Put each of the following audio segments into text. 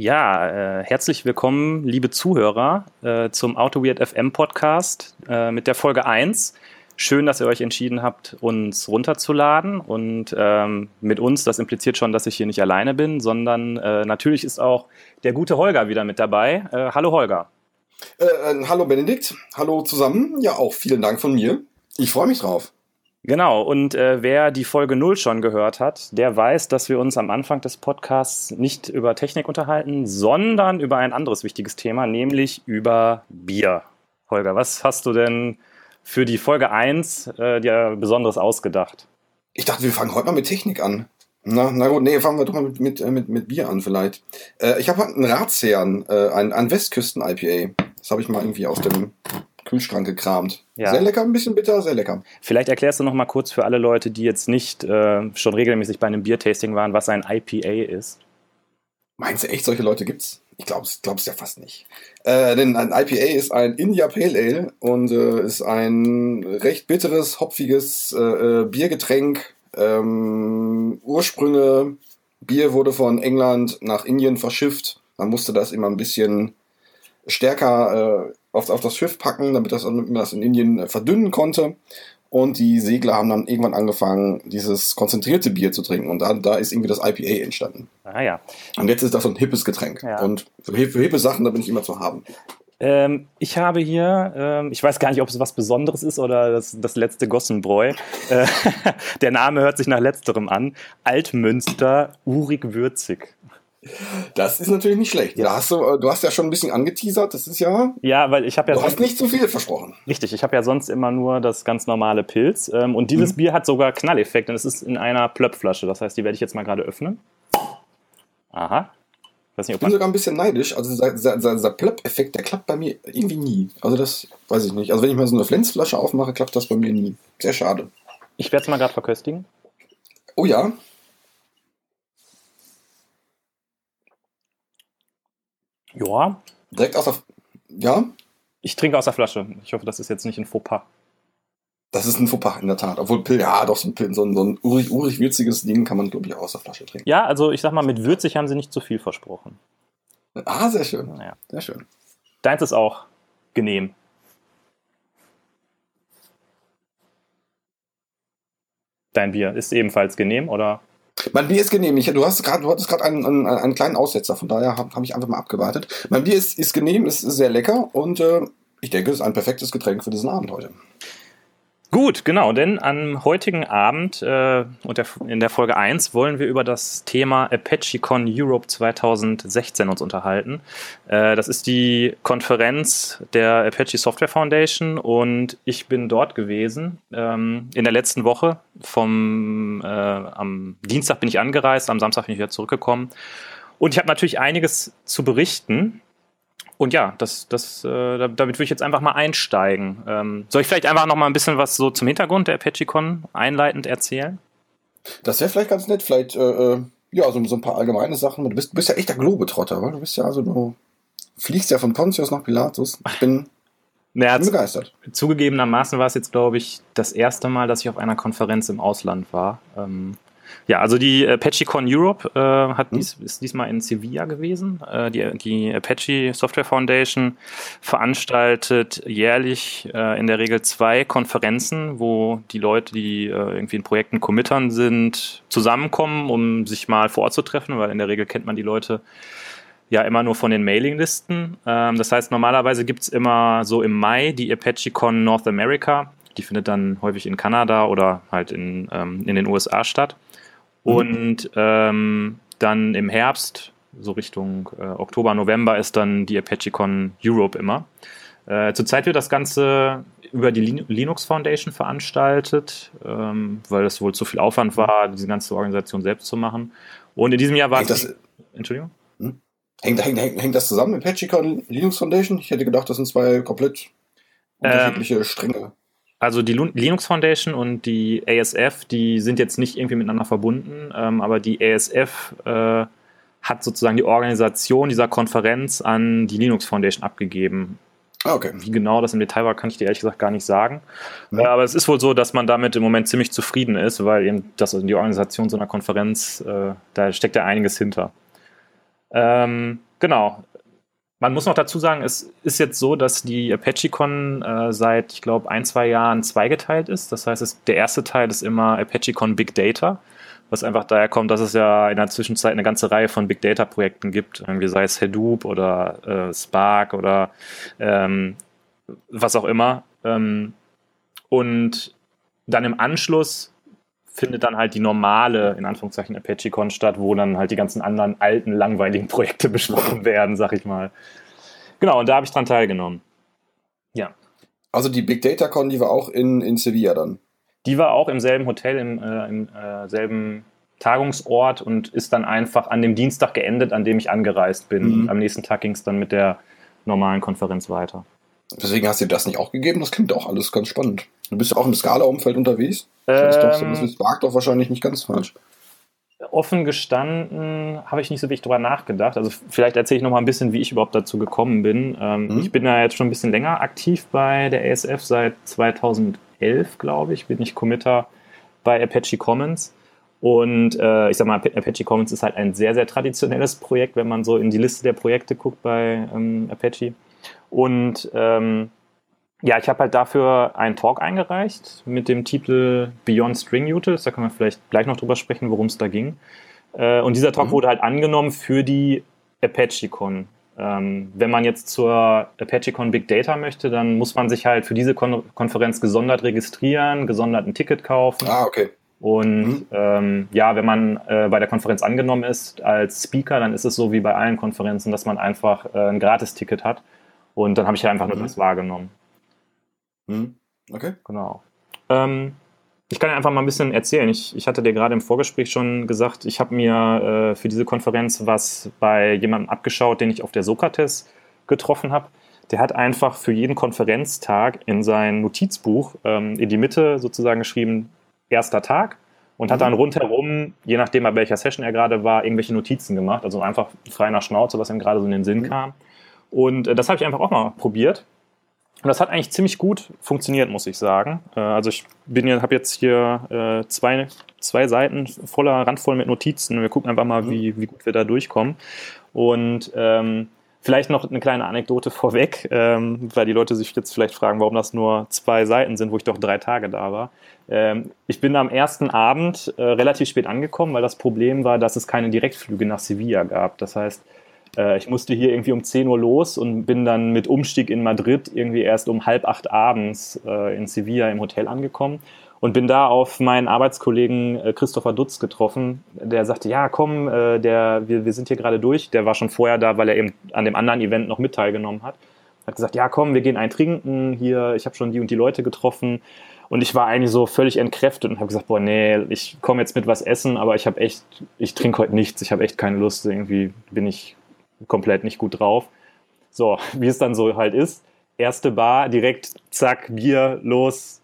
Ja, äh, herzlich willkommen, liebe Zuhörer, äh, zum Auto Weird FM Podcast äh, mit der Folge 1. Schön, dass ihr euch entschieden habt, uns runterzuladen. Und ähm, mit uns, das impliziert schon, dass ich hier nicht alleine bin, sondern äh, natürlich ist auch der gute Holger wieder mit dabei. Äh, hallo Holger. Äh, hallo Benedikt, hallo zusammen. Ja, auch vielen Dank von mir. Ich freue mich drauf. Genau, und äh, wer die Folge 0 schon gehört hat, der weiß, dass wir uns am Anfang des Podcasts nicht über Technik unterhalten, sondern über ein anderes wichtiges Thema, nämlich über Bier. Holger, was hast du denn für die Folge 1 äh, dir Besonderes ausgedacht? Ich dachte, wir fangen heute mal mit Technik an. Na, na gut, nee, fangen wir doch mal mit, mit, äh, mit, mit Bier an vielleicht. Äh, ich habe einen Ratsherrn, äh, ein, ein Westküsten-IPA. Das habe ich mal irgendwie aus dem Kühlschrank gekramt. Ja. Sehr lecker, ein bisschen bitter, sehr lecker. Vielleicht erklärst du noch mal kurz für alle Leute, die jetzt nicht äh, schon regelmäßig bei einem Biertasting waren, was ein IPA ist. Meinst du echt, solche Leute gibt's? Ich glaube es ja fast nicht. Äh, denn ein IPA ist ein India Pale Ale und äh, ist ein recht bitteres, hopfiges äh, äh Biergetränk. Ähm, Ursprünge, Bier wurde von England nach Indien verschifft. Man musste das immer ein bisschen stärker äh, auf, auf das Schiff packen, damit, das, damit man das in Indien äh, verdünnen konnte. Und die Segler haben dann irgendwann angefangen, dieses konzentrierte Bier zu trinken. Und da, da ist irgendwie das IPA entstanden. Ah ja. Und jetzt ist das so ein hippes Getränk. Ja. Und für, für hippe Sachen, da bin ich immer zu haben. Ähm, ich habe hier, ähm, ich weiß gar nicht, ob es was Besonderes ist oder das, das letzte Gossenbräu. Äh, der Name hört sich nach letzterem an. Altmünster, urig würzig. Das ist natürlich nicht schlecht. Ja. hast du, äh, du hast ja schon ein bisschen angeteasert, das ist ja. Ja, weil ich habe ja. Du hast nicht zu viel versprochen. Richtig, ich habe ja sonst immer nur das ganz normale Pilz. Ähm, und dieses mhm. Bier hat sogar Knalleffekt und es ist in einer Plöpflasche. Das heißt, die werde ich jetzt mal gerade öffnen. Aha. Nicht, ich bin sogar ein bisschen neidisch. Also dieser, dieser, dieser Plöpp-Effekt, der klappt bei mir irgendwie nie. Also das weiß ich nicht. Also wenn ich mal so eine Flensflasche aufmache, klappt das bei mir nie. Sehr schade. Ich werde es mal gerade verköstigen. Oh ja. Ja. Direkt aus der. Ja? Ich trinke aus der Flasche. Ich hoffe, das ist jetzt nicht ein Fauxpas. Das ist ein Fauxpas, in der Tat. Obwohl, ja, doch, so ein, so ein, so ein urig, urig würziges Ding kann man, glaube ich, auch aus der Flasche trinken. Ja, also ich sag mal, mit würzig haben sie nicht zu viel versprochen. Ah, sehr schön. Ja. Sehr schön. Deins ist auch genehm. Dein Bier ist ebenfalls genehm, oder? Mein Bier ist genehmigt. Du hast gerade, du hattest gerade einen, einen, einen, kleinen Aussetzer, von daher habe hab ich einfach mal abgewartet. Mein Bier ist, ist genehm, ist sehr lecker und äh, ich denke, es ist ein perfektes Getränk für diesen Abend heute. Gut, genau, denn am heutigen Abend äh, und der, in der Folge 1 wollen wir über das Thema ApacheCon Europe 2016 uns unterhalten. Äh, das ist die Konferenz der Apache Software Foundation und ich bin dort gewesen ähm, in der letzten Woche. Vom, äh, am Dienstag bin ich angereist, am Samstag bin ich wieder zurückgekommen. Und ich habe natürlich einiges zu berichten. Und ja, das, das, äh, damit würde ich jetzt einfach mal einsteigen. Ähm, soll ich vielleicht einfach noch mal ein bisschen was so zum Hintergrund der ApacheCon einleitend erzählen? Das wäre vielleicht ganz nett. Vielleicht, äh, äh, ja, so, so ein paar allgemeine Sachen. Du bist, bist ja echt der Globetrotter, weil du bist ja also, du fliegst ja von Pontius nach Pilatus. Ich bin, naja, bin begeistert. Zugegebenermaßen war es jetzt, glaube ich, das erste Mal, dass ich auf einer Konferenz im Ausland war. Ähm, ja, also die ApacheCon Europe äh, hat hm. dies, ist diesmal in Sevilla gewesen. Äh, die, die Apache Software Foundation veranstaltet jährlich äh, in der Regel zwei Konferenzen, wo die Leute, die äh, irgendwie in Projekten committern sind, zusammenkommen, um sich mal vor Ort zu treffen, weil in der Regel kennt man die Leute ja immer nur von den Mailinglisten. Ähm, das heißt, normalerweise gibt's immer so im Mai die ApacheCon North America. Die findet dann häufig in Kanada oder halt in, ähm, in den USA statt. Mhm. Und ähm, dann im Herbst, so Richtung äh, Oktober, November, ist dann die ApacheCon Europe immer. Äh, zurzeit wird das Ganze über die Linux Foundation veranstaltet, ähm, weil es wohl zu viel Aufwand war, diese ganze Organisation selbst zu machen. Und in diesem Jahr war es. Entschuldigung? Hm? Hängt, hängt, hängt, hängt das zusammen mit ApacheCon Linux Foundation? Ich hätte gedacht, das sind zwei komplett ähm, unterschiedliche ähm, Stränge. Also die Linux Foundation und die ASF, die sind jetzt nicht irgendwie miteinander verbunden, ähm, aber die ASF äh, hat sozusagen die Organisation dieser Konferenz an die Linux Foundation abgegeben. Ah, okay. Wie genau das im Detail war, kann ich dir ehrlich gesagt gar nicht sagen. Mhm. Äh, aber es ist wohl so, dass man damit im Moment ziemlich zufrieden ist, weil eben das, also die Organisation so einer Konferenz, äh, da steckt ja einiges hinter. Ähm, genau. Man muss noch dazu sagen, es ist jetzt so, dass die ApacheCon äh, seit, ich glaube, ein, zwei Jahren zweigeteilt ist. Das heißt, es, der erste Teil ist immer ApacheCon Big Data, was einfach daher kommt, dass es ja in der Zwischenzeit eine ganze Reihe von Big Data Projekten gibt, irgendwie sei es Hadoop oder äh, Spark oder ähm, was auch immer. Ähm, und dann im Anschluss findet dann halt die normale, in Anführungszeichen, ApacheCon statt, wo dann halt die ganzen anderen alten, langweiligen Projekte besprochen werden, sag ich mal. Genau, und da habe ich dran teilgenommen. Ja. Also die Big Data Con, die war auch in, in Sevilla dann? Die war auch im selben Hotel, im, äh, im äh, selben Tagungsort und ist dann einfach an dem Dienstag geendet, an dem ich angereist bin. Mhm. Am nächsten Tag ging es dann mit der normalen Konferenz weiter. Deswegen hast du dir das nicht auch gegeben? Das klingt auch alles ganz spannend. Du bist ja auch im Scala-Umfeld unterwegs. Das ist doch, das ist doch wahrscheinlich nicht ganz falsch. Offen gestanden habe ich nicht so wirklich drüber nachgedacht. Also vielleicht erzähle ich noch mal ein bisschen, wie ich überhaupt dazu gekommen bin. Ähm, mhm. Ich bin da jetzt schon ein bisschen länger aktiv bei der ASF. Seit 2011, glaube ich, bin ich Committer bei Apache Commons. Und äh, ich sag mal, Apache Commons ist halt ein sehr, sehr traditionelles Projekt, wenn man so in die Liste der Projekte guckt bei ähm, Apache. Und ähm, ja, ich habe halt dafür einen Talk eingereicht mit dem Titel Beyond String Utils. Da können wir vielleicht gleich noch drüber sprechen, worum es da ging. Äh, und dieser Talk mhm. wurde halt angenommen für die ApacheCon. Ähm, wenn man jetzt zur ApacheCon Big Data möchte, dann muss man sich halt für diese Kon Konferenz gesondert registrieren, gesondert ein Ticket kaufen. Ah, okay. Und mhm. ähm, ja, wenn man äh, bei der Konferenz angenommen ist als Speaker, dann ist es so wie bei allen Konferenzen, dass man einfach äh, ein Gratisticket hat. Und dann habe ich ja einfach nur mhm. das wahrgenommen. Mhm. Okay. Genau. Ähm, ich kann ja einfach mal ein bisschen erzählen. Ich, ich hatte dir gerade im Vorgespräch schon gesagt, ich habe mir äh, für diese Konferenz was bei jemandem abgeschaut, den ich auf der Sokrates getroffen habe. Der hat einfach für jeden Konferenztag in sein Notizbuch ähm, in die Mitte sozusagen geschrieben, erster Tag und mhm. hat dann rundherum, je nachdem bei welcher Session er gerade war, irgendwelche Notizen gemacht. Also einfach frei nach Schnauze, was ihm gerade so in den Sinn mhm. kam. Und äh, das habe ich einfach auch mal probiert. Und das hat eigentlich ziemlich gut funktioniert, muss ich sagen. Äh, also ich bin habe jetzt hier äh, zwei, zwei Seiten voller, randvoll mit Notizen. Wir gucken einfach mal, mhm. wie, wie gut wir da durchkommen. Und ähm, vielleicht noch eine kleine Anekdote vorweg, ähm, weil die Leute sich jetzt vielleicht fragen, warum das nur zwei Seiten sind, wo ich doch drei Tage da war. Ähm, ich bin am ersten Abend äh, relativ spät angekommen, weil das Problem war, dass es keine Direktflüge nach Sevilla gab. Das heißt, äh, ich musste hier irgendwie um 10 Uhr los und bin dann mit Umstieg in Madrid irgendwie erst um halb acht abends äh, in Sevilla im Hotel angekommen und bin da auf meinen Arbeitskollegen äh, Christopher Dutz getroffen, der sagte, ja komm, der, wir, wir sind hier gerade durch. Der war schon vorher da, weil er eben an dem anderen Event noch mit teilgenommen hat. Hat gesagt, ja komm, wir gehen ein trinken hier, ich habe schon die und die Leute getroffen. Und ich war eigentlich so völlig entkräftet und habe gesagt, boah, nee, ich komme jetzt mit was essen, aber ich habe echt, ich trinke heute nichts, ich habe echt keine Lust, irgendwie bin ich komplett nicht gut drauf. So, wie es dann so halt ist. Erste Bar, direkt, zack, Bier, los,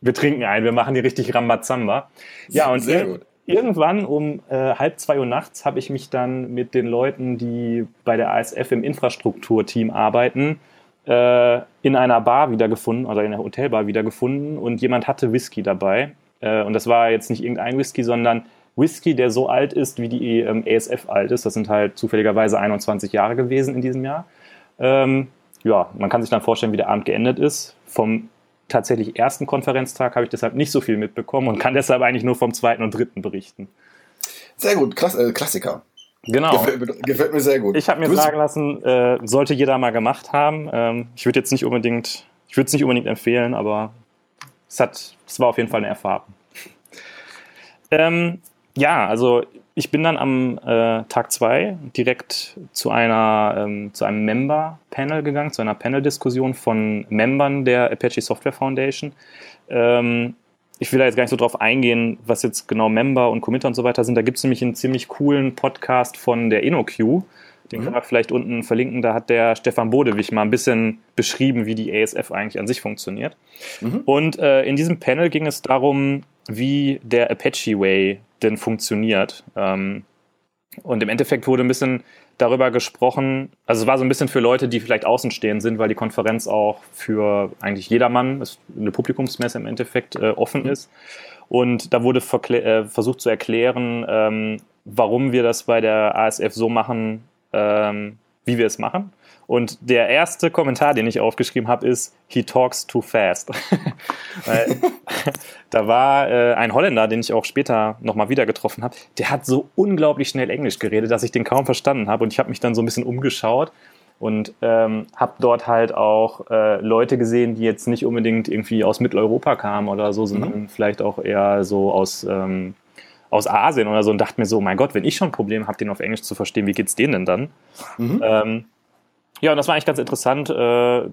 wir trinken ein, wir machen die richtig Rambazamba. Ja, und Sehr gut. irgendwann um äh, halb zwei Uhr nachts habe ich mich dann mit den Leuten, die bei der ASF im Infrastrukturteam arbeiten, äh, in einer Bar wiedergefunden, also in einer Hotelbar wiedergefunden und jemand hatte Whisky dabei. Äh, und das war jetzt nicht irgendein Whisky, sondern Whisky, der so alt ist, wie die ähm, ASF alt ist. Das sind halt zufälligerweise 21 Jahre gewesen in diesem Jahr. Ähm, ja, man kann sich dann vorstellen, wie der Abend geendet ist. Vom tatsächlich ersten Konferenztag habe ich deshalb nicht so viel mitbekommen und kann deshalb eigentlich nur vom zweiten und dritten berichten. Sehr gut, Klass äh, Klassiker. Genau. Gefällt mir, gefällt mir, sehr gut. Ich habe mir sagen lassen, äh, sollte jeder mal gemacht haben. Ähm, ich würde jetzt nicht unbedingt, ich würde es nicht unbedingt empfehlen, aber es hat, es war auf jeden Fall eine Erfahrung. Ähm, ja, also ich bin dann am äh, Tag zwei direkt zu einer ähm, zu einem Member-Panel gegangen, zu einer Panel-Diskussion von Membern der Apache Software Foundation. Ähm, ich will da jetzt gar nicht so drauf eingehen, was jetzt genau Member und Committer und so weiter sind. Da gibt es nämlich einen ziemlich coolen Podcast von der InnoQ. Den mhm. können wir vielleicht unten verlinken. Da hat der Stefan Bodewig mal ein bisschen beschrieben, wie die ASF eigentlich an sich funktioniert. Mhm. Und äh, in diesem Panel ging es darum, wie der Apache Way denn funktioniert. Ähm, und im Endeffekt wurde ein bisschen darüber gesprochen, also es war so ein bisschen für Leute, die vielleicht außenstehend sind, weil die Konferenz auch für eigentlich jedermann, eine Publikumsmesse im Endeffekt, äh, offen ist. Und da wurde äh, versucht zu erklären, ähm, warum wir das bei der ASF so machen, ähm, wie wir es machen. Und der erste Kommentar, den ich aufgeschrieben habe, ist, he talks too fast. Weil, da war äh, ein Holländer, den ich auch später nochmal wieder getroffen habe, der hat so unglaublich schnell Englisch geredet, dass ich den kaum verstanden habe. Und ich habe mich dann so ein bisschen umgeschaut und ähm, habe dort halt auch äh, Leute gesehen, die jetzt nicht unbedingt irgendwie aus Mitteleuropa kamen oder so, sondern mhm. vielleicht auch eher so aus, ähm, aus Asien oder so und dachte mir so, mein Gott, wenn ich schon ein Problem habe, den auf Englisch zu verstehen, wie geht's denen denn dann? Mhm. Ähm, ja, und das war eigentlich ganz interessant. Äh,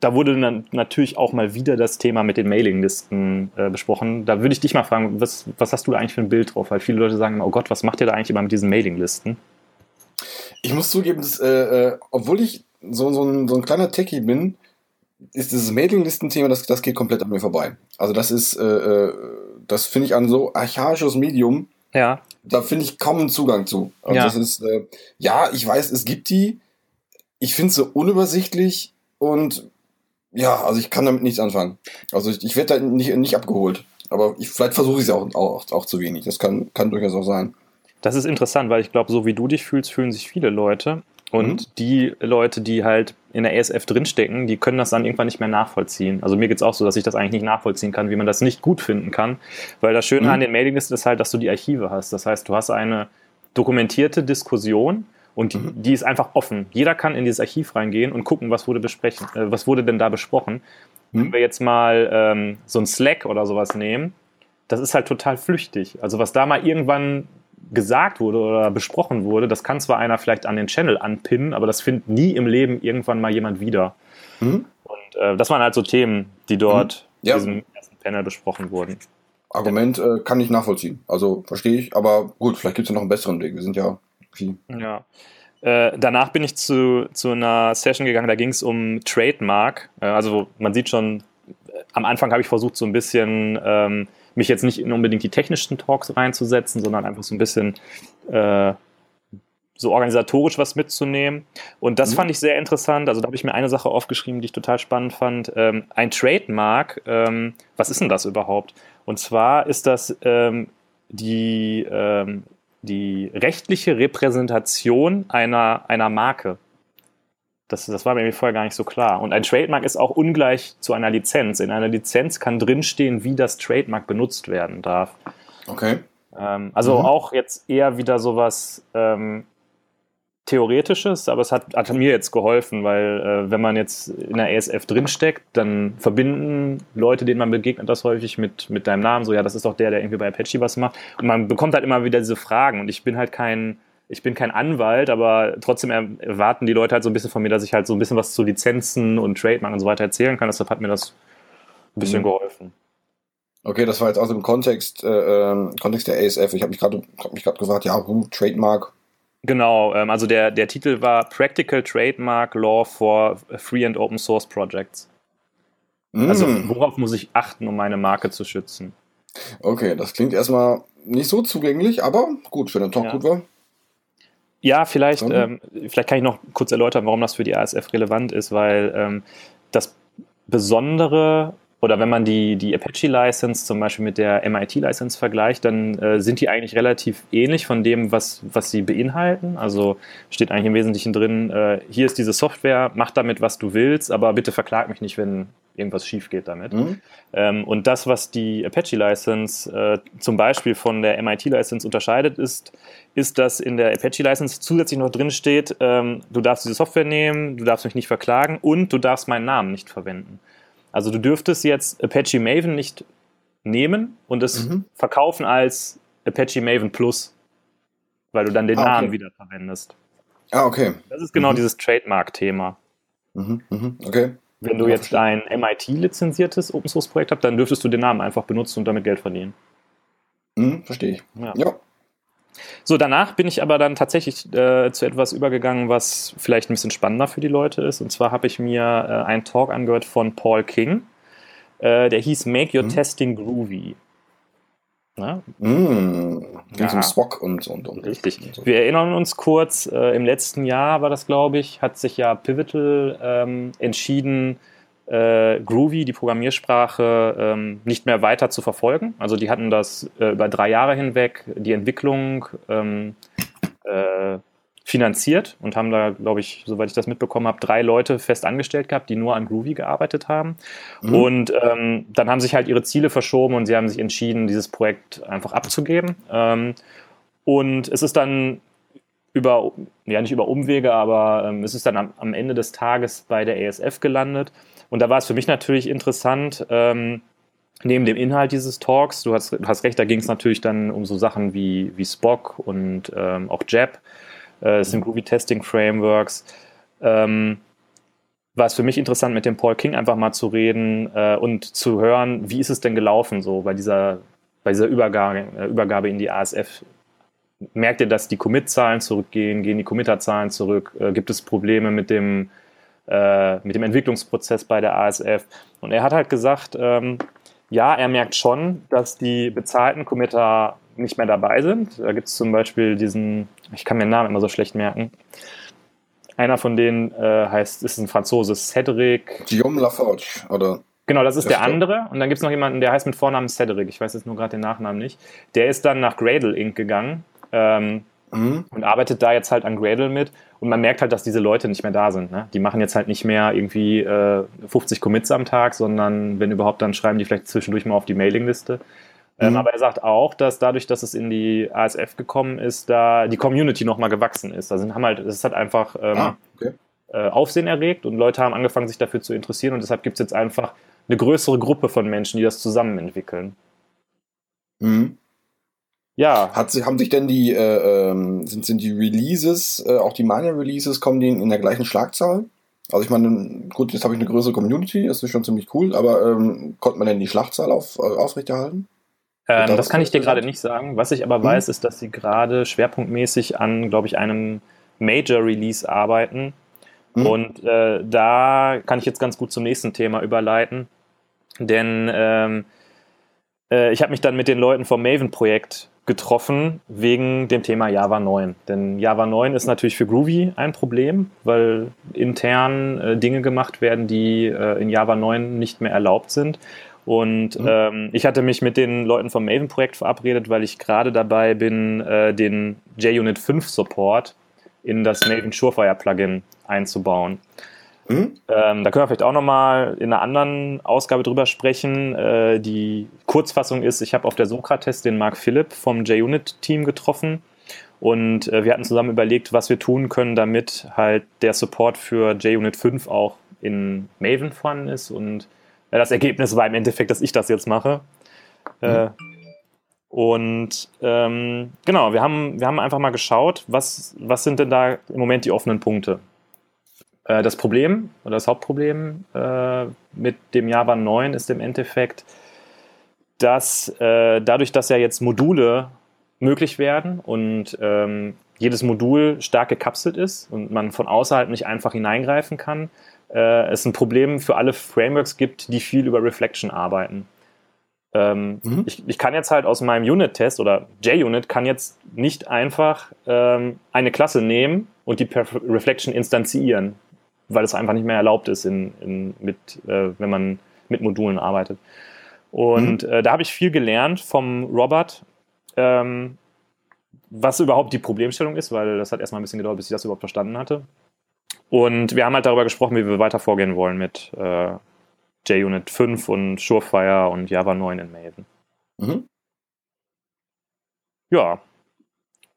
da wurde dann natürlich auch mal wieder das Thema mit den Mailinglisten äh, besprochen. Da würde ich dich mal fragen, was, was hast du da eigentlich für ein Bild drauf? Weil viele Leute sagen, oh Gott, was macht ihr da eigentlich immer mit diesen Mailinglisten? Ich muss zugeben, dass, äh, äh, obwohl ich so, so, ein, so ein kleiner Techie bin, ist dieses Mailinglisten-Thema, das, das geht komplett an mir vorbei. Also das ist, äh, das finde ich ein so archaisches Medium. Ja. Da finde ich kaum einen Zugang zu. Also ja. das ist, äh, ja, ich weiß, es gibt die. Ich finde es so unübersichtlich und ja, also ich kann damit nichts anfangen. Also ich, ich werde da nicht, nicht abgeholt. Aber ich, vielleicht versuche ich es auch, auch, auch zu wenig. Das kann, kann durchaus auch sein. Das ist interessant, weil ich glaube, so wie du dich fühlst, fühlen sich viele Leute. Und mhm. die Leute, die halt in der ESF drinstecken, die können das dann irgendwann nicht mehr nachvollziehen. Also mir geht es auch so, dass ich das eigentlich nicht nachvollziehen kann, wie man das nicht gut finden kann. Weil das Schöne mhm. an den Mailinglisten ist halt, dass du die Archive hast. Das heißt, du hast eine dokumentierte Diskussion und die, mhm. die ist einfach offen. Jeder kann in dieses Archiv reingehen und gucken, was wurde besprechen, äh, was wurde denn da besprochen. Mhm. Wenn wir jetzt mal ähm, so ein Slack oder sowas nehmen, das ist halt total flüchtig. Also was da mal irgendwann gesagt wurde oder besprochen wurde, das kann zwar einer vielleicht an den Channel anpinnen, aber das findet nie im Leben irgendwann mal jemand wieder. Mhm. Und äh, das waren halt so Themen, die dort mhm. ja. in diesem ersten Panel besprochen wurden. Argument äh, kann ich nachvollziehen. Also verstehe ich, aber gut, vielleicht gibt es ja noch einen besseren Weg. Wir sind ja viel. Ja. Äh, danach bin ich zu, zu einer Session gegangen, da ging es um Trademark. Äh, also man sieht schon, äh, am Anfang habe ich versucht, so ein bisschen ähm, mich jetzt nicht in unbedingt die technischen Talks reinzusetzen, sondern einfach so ein bisschen äh, so organisatorisch was mitzunehmen. Und das mhm. fand ich sehr interessant. Also da habe ich mir eine Sache aufgeschrieben, die ich total spannend fand. Ähm, ein Trademark, ähm, was ist denn das überhaupt? Und zwar ist das ähm, die, ähm, die rechtliche Repräsentation einer, einer Marke. Das, das war mir vorher gar nicht so klar. Und ein Trademark ist auch ungleich zu einer Lizenz. In einer Lizenz kann drinstehen, wie das Trademark benutzt werden darf. Okay. Ähm, also mhm. auch jetzt eher wieder sowas ähm, Theoretisches, aber es hat, hat mir jetzt geholfen, weil äh, wenn man jetzt in der ESF drinsteckt, dann verbinden Leute, denen man begegnet, das häufig mit, mit deinem Namen. So, ja, das ist doch der, der irgendwie bei Apache was macht. Und man bekommt halt immer wieder diese Fragen. Und ich bin halt kein ich bin kein Anwalt, aber trotzdem erwarten die Leute halt so ein bisschen von mir, dass ich halt so ein bisschen was zu Lizenzen und Trademark und so weiter erzählen kann. Deshalb hat mir das ein bisschen mhm. geholfen. Okay, das war jetzt auch im Kontext, äh, ähm, Kontext der ASF. Ich habe mich gerade hab mich gerade gefragt, ja, Trademark. Genau, ähm, also der, der Titel war Practical Trademark Law for Free and Open Source Projects. Mm. Also worauf muss ich achten, um meine Marke zu schützen? Okay, das klingt erstmal nicht so zugänglich, aber gut, wenn der Talk ja. gut war. Ja, vielleicht, ähm, vielleicht kann ich noch kurz erläutern, warum das für die ASF relevant ist, weil ähm, das Besondere oder wenn man die, die Apache-License zum Beispiel mit der MIT-License vergleicht, dann äh, sind die eigentlich relativ ähnlich von dem, was, was sie beinhalten. Also steht eigentlich im Wesentlichen drin, äh, hier ist diese Software, mach damit, was du willst, aber bitte verklag mich nicht, wenn irgendwas schief geht damit. Mhm. Ähm, und das, was die Apache-License äh, zum Beispiel von der MIT-License unterscheidet, ist, ist, dass in der Apache-License zusätzlich noch drin steht, ähm, du darfst diese Software nehmen, du darfst mich nicht verklagen und du darfst meinen Namen nicht verwenden. Also du dürftest jetzt Apache Maven nicht nehmen und es mhm. verkaufen als Apache Maven Plus, weil du dann den ah, okay. Namen wieder verwendest. Ah, okay. Das ist genau mhm. dieses Trademark-Thema. Mhm. Mhm. Okay. Wenn du jetzt ein MIT-lizenziertes Open Source Projekt hast, dann dürftest du den Namen einfach benutzen und damit Geld verdienen. Mhm, verstehe ich. Ja. ja. So, danach bin ich aber dann tatsächlich äh, zu etwas übergegangen, was vielleicht ein bisschen spannender für die Leute ist. Und zwar habe ich mir äh, einen Talk angehört von Paul King. Äh, der hieß Make Your mhm. Testing Groovy. Na? Mm, ja. um Spock und, und, und Richtig. Und so. Wir erinnern uns kurz, äh, im letzten Jahr war das, glaube ich, hat sich ja Pivotal ähm, entschieden, äh, Groovy, die Programmiersprache, ähm, nicht mehr weiter zu verfolgen. Also die hatten das äh, über drei Jahre hinweg, die Entwicklung ähm, äh, finanziert und haben da, glaube ich, soweit ich das mitbekommen habe, drei Leute fest angestellt gehabt, die nur an Groovy gearbeitet haben. Mhm. Und ähm, dann haben sich halt ihre Ziele verschoben und sie haben sich entschieden, dieses Projekt einfach abzugeben. Ähm, und es ist dann über, ja nicht über Umwege, aber ähm, es ist dann am, am, Ende des Tages bei der ESF gelandet. Und da war es für mich natürlich interessant, ähm, neben dem Inhalt dieses Talks, du hast, du hast recht, da ging es natürlich dann um so Sachen wie, wie Spock und ähm, auch Jab, äh, sind Groovy Testing Frameworks. Ähm, war es für mich interessant, mit dem Paul King einfach mal zu reden äh, und zu hören, wie ist es denn gelaufen so bei dieser, bei dieser Übergabe, äh, Übergabe in die ASF. Merkt ihr, dass die Commit-Zahlen zurückgehen? Gehen die Committer-Zahlen zurück? Äh, gibt es Probleme mit dem, äh, mit dem Entwicklungsprozess bei der ASF? Und er hat halt gesagt, ähm, ja, er merkt schon, dass die bezahlten Committer nicht mehr dabei sind. Da gibt es zum Beispiel diesen, ich kann mir den Namen immer so schlecht merken. Einer von denen äh, heißt, ist ein Franzose, Cedric. Guillaume Laforge, oder? Genau, das ist der andere. Und dann gibt es noch jemanden, der heißt mit Vornamen Cedric. Ich weiß jetzt nur gerade den Nachnamen nicht. Der ist dann nach Gradle Inc. gegangen ähm, mhm. und arbeitet da jetzt halt an Gradle mit. Und man merkt halt, dass diese Leute nicht mehr da sind. Ne? Die machen jetzt halt nicht mehr irgendwie äh, 50 Commits am Tag, sondern wenn überhaupt, dann schreiben die vielleicht zwischendurch mal auf die Mailingliste. Ähm, mhm. aber er sagt auch, dass dadurch, dass es in die ASF gekommen ist, da die Community nochmal gewachsen ist. Also haben halt, es hat einfach ähm, ah, okay. äh, Aufsehen erregt und Leute haben angefangen, sich dafür zu interessieren und deshalb gibt es jetzt einfach eine größere Gruppe von Menschen, die das zusammen entwickeln. Mhm. Ja. Hat, haben sich denn die, äh, ähm, sind, sind die Releases, äh, auch die Minor Releases, kommen die in der gleichen Schlagzahl? Also ich meine, gut, jetzt habe ich eine größere Community, das ist schon ziemlich cool, aber ähm, konnte man denn die Schlagzahl auf, äh, aufrechterhalten? Ähm, das kann ich dir gerade nicht sagen. Was ich aber hm. weiß, ist, dass sie gerade schwerpunktmäßig an, glaube ich, einem Major Release arbeiten. Hm. Und äh, da kann ich jetzt ganz gut zum nächsten Thema überleiten. Denn ähm, äh, ich habe mich dann mit den Leuten vom Maven-Projekt getroffen wegen dem Thema Java 9. Denn Java 9 ist natürlich für Groovy ein Problem, weil intern äh, Dinge gemacht werden, die äh, in Java 9 nicht mehr erlaubt sind. Und mhm. ähm, ich hatte mich mit den Leuten vom Maven-Projekt verabredet, weil ich gerade dabei bin, äh, den JUnit 5 Support in das Maven Surefire Plugin einzubauen. Mhm. Ähm, da können wir vielleicht auch nochmal in einer anderen Ausgabe drüber sprechen. Äh, die Kurzfassung ist, ich habe auf der Sokrates den Mark Philipp vom JUnit-Team getroffen und äh, wir hatten zusammen überlegt, was wir tun können, damit halt der Support für JUnit 5 auch in Maven vorhanden ist und das Ergebnis war im Endeffekt, dass ich das jetzt mache. Mhm. und ähm, genau, wir haben, wir haben einfach mal geschaut, was, was sind denn da im Moment die offenen Punkte. Äh, das Problem oder das Hauptproblem äh, mit dem Java 9 ist im Endeffekt, dass äh, dadurch, dass ja jetzt Module möglich werden und ähm, jedes Modul stark gekapselt ist und man von außerhalb nicht einfach hineingreifen kann, äh, es ein Problem für alle Frameworks gibt, die viel über Reflection arbeiten. Ähm, mhm. ich, ich, kann jetzt halt aus meinem Unit-Test oder JUnit kann jetzt nicht einfach ähm, eine Klasse nehmen und die per Reflection instanzieren, weil es einfach nicht mehr erlaubt ist, in, in, mit, äh, wenn man mit Modulen arbeitet. Und mhm. äh, da habe ich viel gelernt vom Robert, ähm, was überhaupt die Problemstellung ist, weil das hat erstmal ein bisschen gedauert, bis ich das überhaupt verstanden hatte. Und wir haben halt darüber gesprochen, wie wir weiter vorgehen wollen mit äh, JUnit 5 und Surefire und Java 9 in Maven. Mhm. Ja.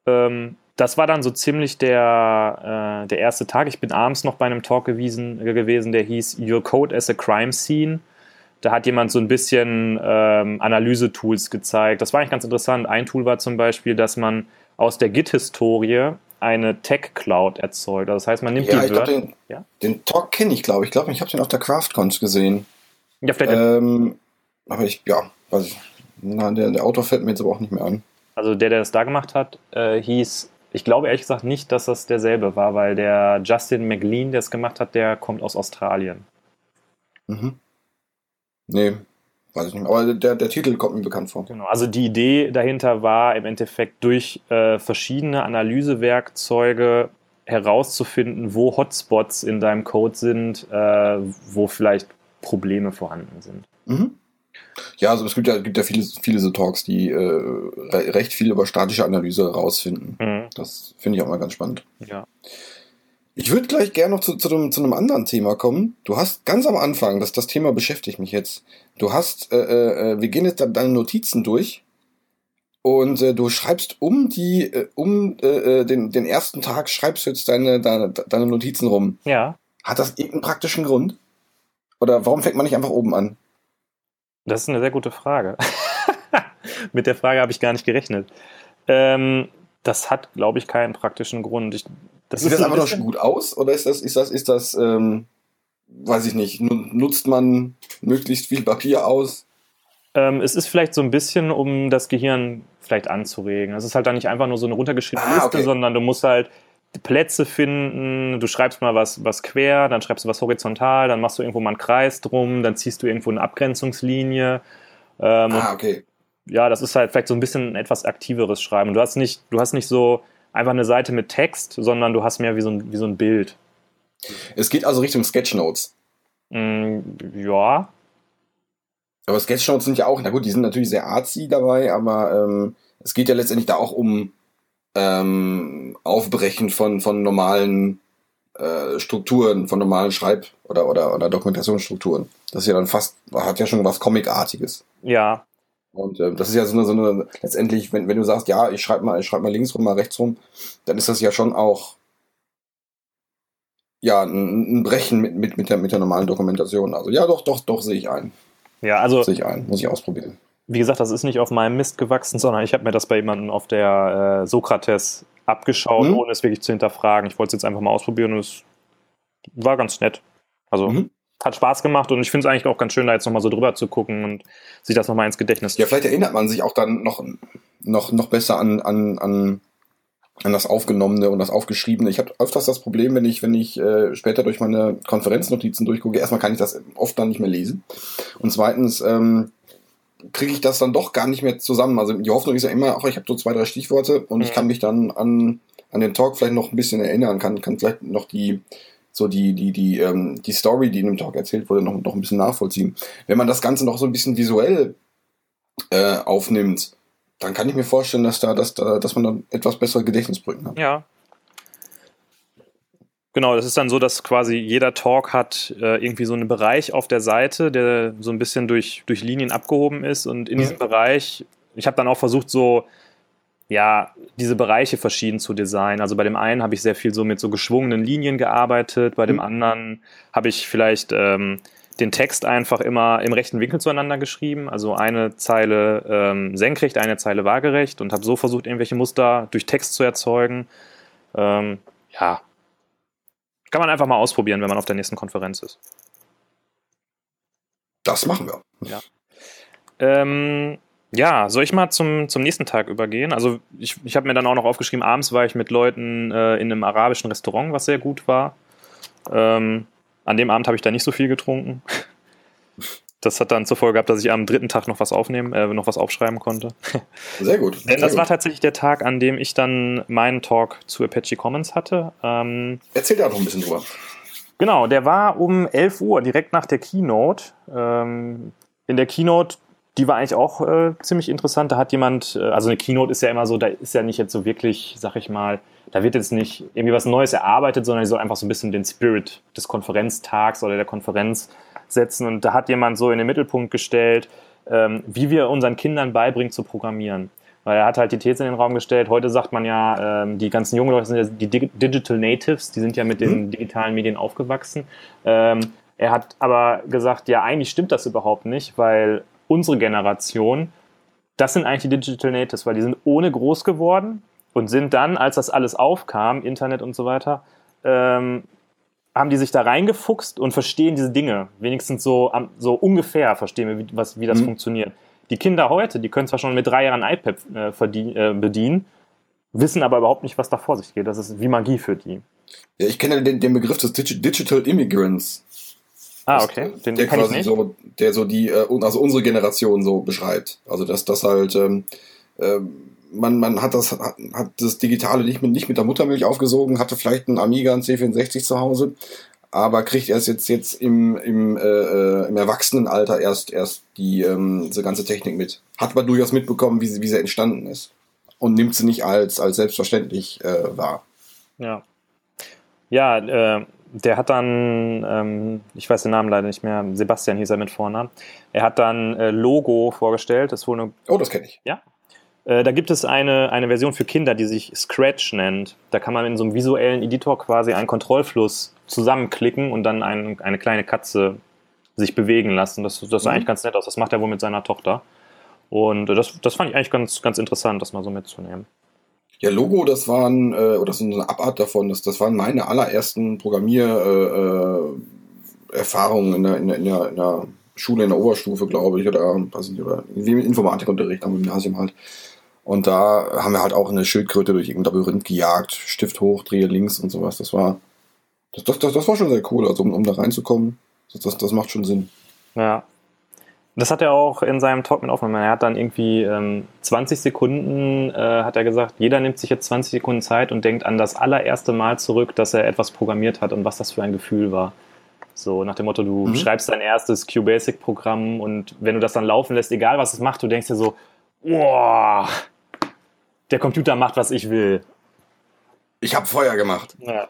Ähm, das war dann so ziemlich der, äh, der erste Tag. Ich bin abends noch bei einem Talk gewesen, äh, gewesen, der hieß Your Code as a Crime Scene. Da hat jemand so ein bisschen ähm, Analyse-Tools gezeigt. Das war eigentlich ganz interessant. Ein Tool war zum Beispiel, dass man aus der Git-Historie eine Tech-Cloud erzeugt. Also das heißt, man nimmt ja, die Wörter. Den, ja? den Talk kenne ich, glaube ich. Ich glaube, ich habe den auf der CraftCons gesehen. Ja, vielleicht. Ähm, aber ich, ja, weiß ich. Na, der, der Autor fällt mir jetzt aber auch nicht mehr an. Also der, der das da gemacht hat, äh, hieß, ich glaube ehrlich gesagt nicht, dass das derselbe war, weil der Justin McLean, der es gemacht hat, der kommt aus Australien. Mhm. Nee, Weiß ich nicht mehr. Aber der, der Titel kommt mir bekannt vor. Genau. Also die Idee dahinter war im Endeffekt durch äh, verschiedene Analysewerkzeuge herauszufinden, wo Hotspots in deinem Code sind, äh, wo vielleicht Probleme vorhanden sind. Mhm. Ja, also es gibt ja, gibt ja viele, viele so Talks, die äh, recht viel über statische Analyse rausfinden. Mhm. Das finde ich auch mal ganz spannend. Ja. Ich würde gleich gerne noch zu, zu, einem, zu einem anderen Thema kommen. Du hast ganz am Anfang, das, das Thema beschäftigt mich jetzt. Du hast, äh, äh, wir gehen jetzt deine Notizen durch und äh, du schreibst um die, äh, um äh, äh, den, den ersten Tag schreibst du jetzt deine, deine, deine Notizen rum. Ja. Hat das irgendeinen praktischen Grund? Oder warum fängt man nicht einfach oben an? Das ist eine sehr gute Frage. Mit der Frage habe ich gar nicht gerechnet. Ähm, das hat, glaube ich, keinen praktischen Grund. Ich, das Sieht das einfach nur schon gut aus? Oder ist das, ist das, ist das, ähm, weiß ich nicht, nutzt man möglichst viel Papier aus? Ähm, es ist vielleicht so ein bisschen, um das Gehirn vielleicht anzuregen. Es ist halt dann nicht einfach nur so eine runtergeschriebene ah, Liste, okay. sondern du musst halt Plätze finden, du schreibst mal was, was quer, dann schreibst du was horizontal, dann machst du irgendwo mal einen Kreis drum, dann ziehst du irgendwo eine Abgrenzungslinie. Ähm, ah, okay. Ja, das ist halt vielleicht so ein bisschen ein etwas aktiveres Schreiben. Du hast nicht, du hast nicht so einfach eine Seite mit Text, sondern du hast mehr wie so ein, wie so ein Bild. Es geht also Richtung Sketchnotes. Mm, ja. Aber Sketchnotes sind ja auch, na gut, die sind natürlich sehr artsy dabei, aber ähm, es geht ja letztendlich da auch um ähm, Aufbrechen von, von normalen äh, Strukturen, von normalen Schreib- oder, oder, oder Dokumentationsstrukturen. Das ist ja dann fast, hat ja schon was Comicartiges. Ja. Und äh, das ist ja so eine, so eine, letztendlich, wenn, wenn du sagst, ja, ich schreibe mal, ich schreibe mal links rum, mal rechts rum, dann ist das ja schon auch ja, ein, ein Brechen mit, mit, mit, der, mit der normalen Dokumentation. Also ja, doch, doch, doch, sehe ich ein. Ja, also. Sehe ich ein, muss ich ausprobieren wie gesagt, das ist nicht auf meinem Mist gewachsen, sondern ich habe mir das bei jemandem auf der äh, Sokrates abgeschaut, mhm. ohne es wirklich zu hinterfragen. Ich wollte es jetzt einfach mal ausprobieren und es war ganz nett. Also mhm. hat Spaß gemacht und ich finde es eigentlich auch ganz schön, da jetzt nochmal so drüber zu gucken und sich das nochmal ins Gedächtnis zu Ja, vielleicht erinnert man sich auch dann noch, noch, noch besser an, an, an, an das Aufgenommene und das Aufgeschriebene. Ich habe öfters das Problem, wenn ich, wenn ich äh, später durch meine Konferenznotizen durchgucke, erstmal kann ich das oft dann nicht mehr lesen. Und zweitens, ähm, kriege ich das dann doch gar nicht mehr zusammen. Also die Hoffnung ist ja immer, ach, ich habe so zwei, drei Stichworte und mhm. ich kann mich dann an, an den Talk vielleicht noch ein bisschen erinnern, kann, kann vielleicht noch die, so die, die, die, ähm, die Story, die in dem Talk erzählt wurde, noch, noch ein bisschen nachvollziehen. Wenn man das Ganze noch so ein bisschen visuell äh, aufnimmt, dann kann ich mir vorstellen, dass da, dass da, dass man dann etwas bessere Gedächtnisbrücken hat. Ja, Genau, das ist dann so, dass quasi jeder Talk hat äh, irgendwie so einen Bereich auf der Seite, der so ein bisschen durch, durch Linien abgehoben ist. Und in mhm. diesem Bereich, ich habe dann auch versucht, so ja, diese Bereiche verschieden zu designen. Also bei dem einen habe ich sehr viel so mit so geschwungenen Linien gearbeitet, bei dem mhm. anderen habe ich vielleicht ähm, den Text einfach immer im rechten Winkel zueinander geschrieben. Also eine Zeile ähm, senkrecht, eine Zeile waagerecht und habe so versucht, irgendwelche Muster durch Text zu erzeugen. Ähm, ja, kann man einfach mal ausprobieren, wenn man auf der nächsten Konferenz ist. Das machen wir. Ja. Ähm, ja, soll ich mal zum, zum nächsten Tag übergehen? Also ich, ich habe mir dann auch noch aufgeschrieben, abends war ich mit Leuten äh, in einem arabischen Restaurant, was sehr gut war. Ähm, an dem Abend habe ich da nicht so viel getrunken. Das hat dann zur Folge gehabt, dass ich am dritten Tag noch was aufnehmen, äh, noch was aufschreiben konnte. Sehr gut. Denn das war tatsächlich der Tag, an dem ich dann meinen Talk zu Apache Commons hatte. Ähm, Erzähl da noch ein bisschen drüber. Genau, der war um 11 Uhr, direkt nach der Keynote. Ähm, in der Keynote, die war eigentlich auch äh, ziemlich interessant. Da hat jemand, äh, also eine Keynote ist ja immer so, da ist ja nicht jetzt so wirklich, sag ich mal, da wird jetzt nicht irgendwie was Neues erarbeitet, sondern die soll einfach so ein bisschen den Spirit des Konferenztags oder der Konferenz setzen. Und da hat jemand so in den Mittelpunkt gestellt, ähm, wie wir unseren Kindern beibringen zu programmieren. Weil er hat halt die These in den Raum gestellt, heute sagt man ja, ähm, die ganzen jungen Leute sind ja die Digital Natives, die sind ja mit den mhm. digitalen Medien aufgewachsen. Ähm, er hat aber gesagt, ja, eigentlich stimmt das überhaupt nicht, weil unsere Generation, das sind eigentlich die Digital Natives, weil die sind ohne groß geworden und sind dann, als das alles aufkam, Internet und so weiter, ähm, haben die sich da reingefuchst und verstehen diese Dinge. Wenigstens so, so ungefähr verstehen wir, wie, was, wie das mhm. funktioniert. Die Kinder heute, die können zwar schon mit drei Jahren iPad äh, äh, bedienen, wissen aber überhaupt nicht, was da vor sich geht. Das ist wie Magie für die. Ja, ich kenne den, den Begriff des Digital Immigrants. Ah, okay. Den der quasi so, der so die, äh, also unsere Generation so beschreibt. Also dass das halt ähm, ähm, man, man hat das, hat, hat das Digitale nicht mit, nicht mit der Muttermilch aufgesogen, hatte vielleicht einen Amiga, einen C64 zu Hause, aber kriegt erst jetzt, jetzt im, im, äh, im Erwachsenenalter erst, erst die, ähm, diese ganze Technik mit. Hat man durchaus mitbekommen, wie sie, wie sie entstanden ist. Und nimmt sie nicht als, als selbstverständlich äh, wahr. Ja. Ja, äh, der hat dann, ähm, ich weiß den Namen leider nicht mehr, Sebastian hieß er mit Vornamen. Er hat dann äh, Logo vorgestellt. Das wohl eine, oh, das kenne ich. Ja. Äh, da gibt es eine, eine Version für Kinder, die sich Scratch nennt. Da kann man in so einem visuellen Editor quasi einen Kontrollfluss zusammenklicken und dann ein, eine kleine Katze sich bewegen lassen. Das, das sah mhm. eigentlich ganz nett aus. Das macht er wohl mit seiner Tochter. Und das, das fand ich eigentlich ganz, ganz interessant, das mal so mitzunehmen. Ja, Logo, das waren, äh, oder so eine Abart davon, das, das waren meine allerersten Programmiererfahrungen äh, äh, in, der, in, der, in, der, in der Schule, in der Oberstufe, glaube ich, oder, weiß nicht, oder Informatikunterricht am Gymnasium halt. Und da haben wir halt auch eine Schildkröte durch irgendein Labyrinth gejagt, Stift hoch, drehe links und sowas. Das war, das, das, das, das war schon sehr cool, also um, um da reinzukommen. Das, das, das macht schon Sinn. Ja, das hat er auch in seinem Talk mit aufgenommen. Er hat dann irgendwie ähm, 20 Sekunden, äh, hat er gesagt, jeder nimmt sich jetzt 20 Sekunden Zeit und denkt an das allererste Mal zurück, dass er etwas programmiert hat und was das für ein Gefühl war. So nach dem Motto, du mhm. schreibst dein erstes QBasic-Programm und wenn du das dann laufen lässt, egal was es macht, du denkst dir so, boah, der Computer macht, was ich will. Ich habe Feuer gemacht. Ja.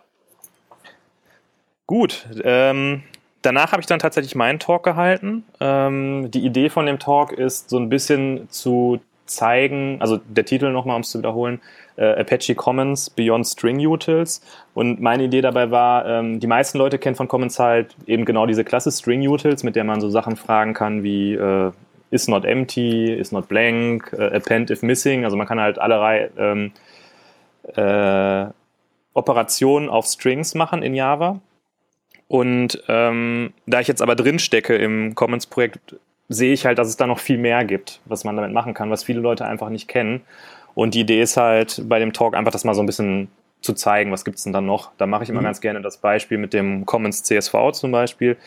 Gut, ähm, danach habe ich dann tatsächlich meinen Talk gehalten. Ähm, die Idee von dem Talk ist so ein bisschen zu zeigen, also der Titel nochmal, um es zu wiederholen, äh, Apache Commons Beyond String Utils. Und meine Idee dabei war, ähm, die meisten Leute kennen von Commons halt eben genau diese Klasse String Utils, mit der man so Sachen fragen kann wie äh, is not empty, is not blank, äh, append if missing. Also man kann halt allerlei ähm, äh, Operationen auf Strings machen in Java. Und ähm, da ich jetzt aber drin stecke im Commons-Projekt, sehe ich halt, dass es da noch viel mehr gibt, was man damit machen kann, was viele Leute einfach nicht kennen. Und die Idee ist halt bei dem Talk einfach das mal so ein bisschen zu zeigen, was gibt es denn dann noch. Da mache ich immer mhm. ganz gerne das Beispiel mit dem Commons CSV zum Beispiel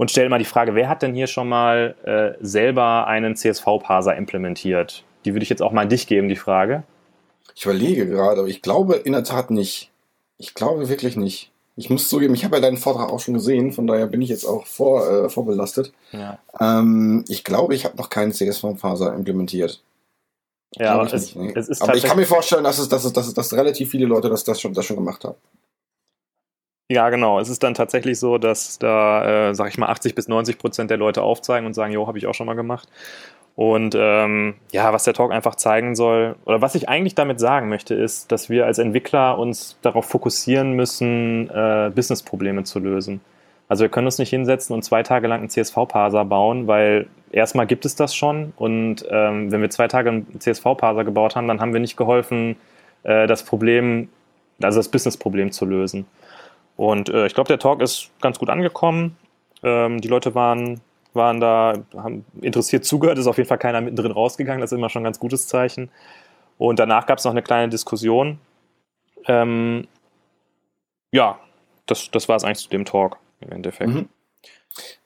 und stelle mal die Frage, wer hat denn hier schon mal äh, selber einen CSV-Parser implementiert? Die würde ich jetzt auch mal an dich geben, die Frage. Ich überlege gerade, aber ich glaube in der Tat nicht. Ich glaube wirklich nicht. Ich muss zugeben, ich habe ja deinen Vortrag auch schon gesehen, von daher bin ich jetzt auch vor, äh, vorbelastet. Ja. Ähm, ich glaube, ich habe noch keinen CSV-Faser implementiert. Ja, aber, es, nicht, nee. es ist aber ich kann mir vorstellen, dass, es, dass, es, dass, es, dass relativ viele Leute das, das, schon, das schon gemacht haben. Ja, genau. Es ist dann tatsächlich so, dass da, äh, sag ich mal, 80 bis 90 Prozent der Leute aufzeigen und sagen, jo, habe ich auch schon mal gemacht. Und ähm, ja, was der Talk einfach zeigen soll, oder was ich eigentlich damit sagen möchte, ist, dass wir als Entwickler uns darauf fokussieren müssen, äh, Business-Probleme zu lösen. Also wir können uns nicht hinsetzen und zwei Tage lang einen CSV-Parser bauen, weil erstmal gibt es das schon und ähm, wenn wir zwei Tage einen CSV-Parser gebaut haben, dann haben wir nicht geholfen, äh, das Problem, also das Business-Problem zu lösen. Und äh, ich glaube, der Talk ist ganz gut angekommen. Ähm, die Leute waren waren da, haben interessiert zugehört, ist auf jeden Fall keiner mittendrin rausgegangen, das ist immer schon ein ganz gutes Zeichen. Und danach gab es noch eine kleine Diskussion. Ähm, ja, das, das war es eigentlich zu dem Talk im Endeffekt. Mhm.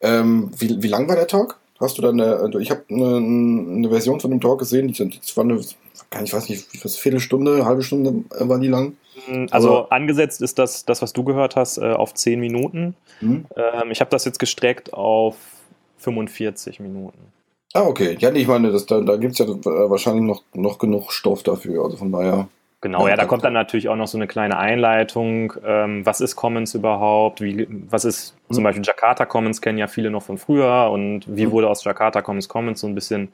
Ähm, wie, wie lang war der Talk? Hast du dann eine, also ich habe eine, eine, Version von dem Talk gesehen, die, war eine, ich weiß nicht, was, Viertelstunde, halbe Stunde war die lang? Mhm, also Aber angesetzt ist das, das, was du gehört hast, äh, auf zehn Minuten. Mhm. Ähm, ich habe das jetzt gestreckt auf 45 Minuten. Ah, okay. Ja, ich meine, das, da, da gibt es ja äh, wahrscheinlich noch, noch genug Stoff dafür. Also von daher. Genau, ja, da kommt dann natürlich auch noch so eine kleine Einleitung. Ähm, was ist Commons überhaupt? Wie, was ist mhm. zum Beispiel Jakarta Commons, kennen ja viele noch von früher. Und wie mhm. wurde aus Jakarta Commons Commons so ein bisschen mhm.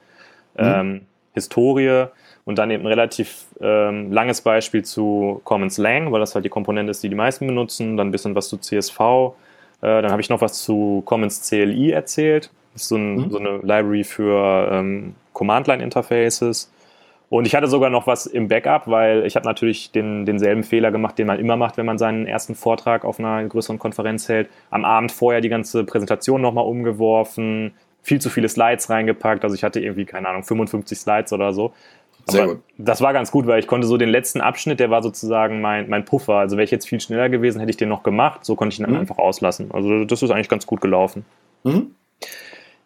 ähm, mhm. Historie? Und dann eben ein relativ ähm, langes Beispiel zu Commons Lang, weil das halt die Komponente ist, die die meisten benutzen. Dann ein bisschen was zu CSV. Äh, dann habe ich noch was zu Commons CLI erzählt. Das ist so, ein, mhm. so eine Library für ähm, Command-Line-Interfaces. Und ich hatte sogar noch was im Backup, weil ich habe natürlich den, denselben Fehler gemacht, den man immer macht, wenn man seinen ersten Vortrag auf einer größeren Konferenz hält. Am Abend vorher die ganze Präsentation nochmal umgeworfen, viel zu viele Slides reingepackt. Also ich hatte irgendwie, keine Ahnung, 55 Slides oder so. Sehr gut. Das war ganz gut, weil ich konnte so den letzten Abschnitt, der war sozusagen mein, mein Puffer. Also wäre ich jetzt viel schneller gewesen, hätte ich den noch gemacht. So konnte ich ihn dann mhm. einfach auslassen. Also das ist eigentlich ganz gut gelaufen. Mhm.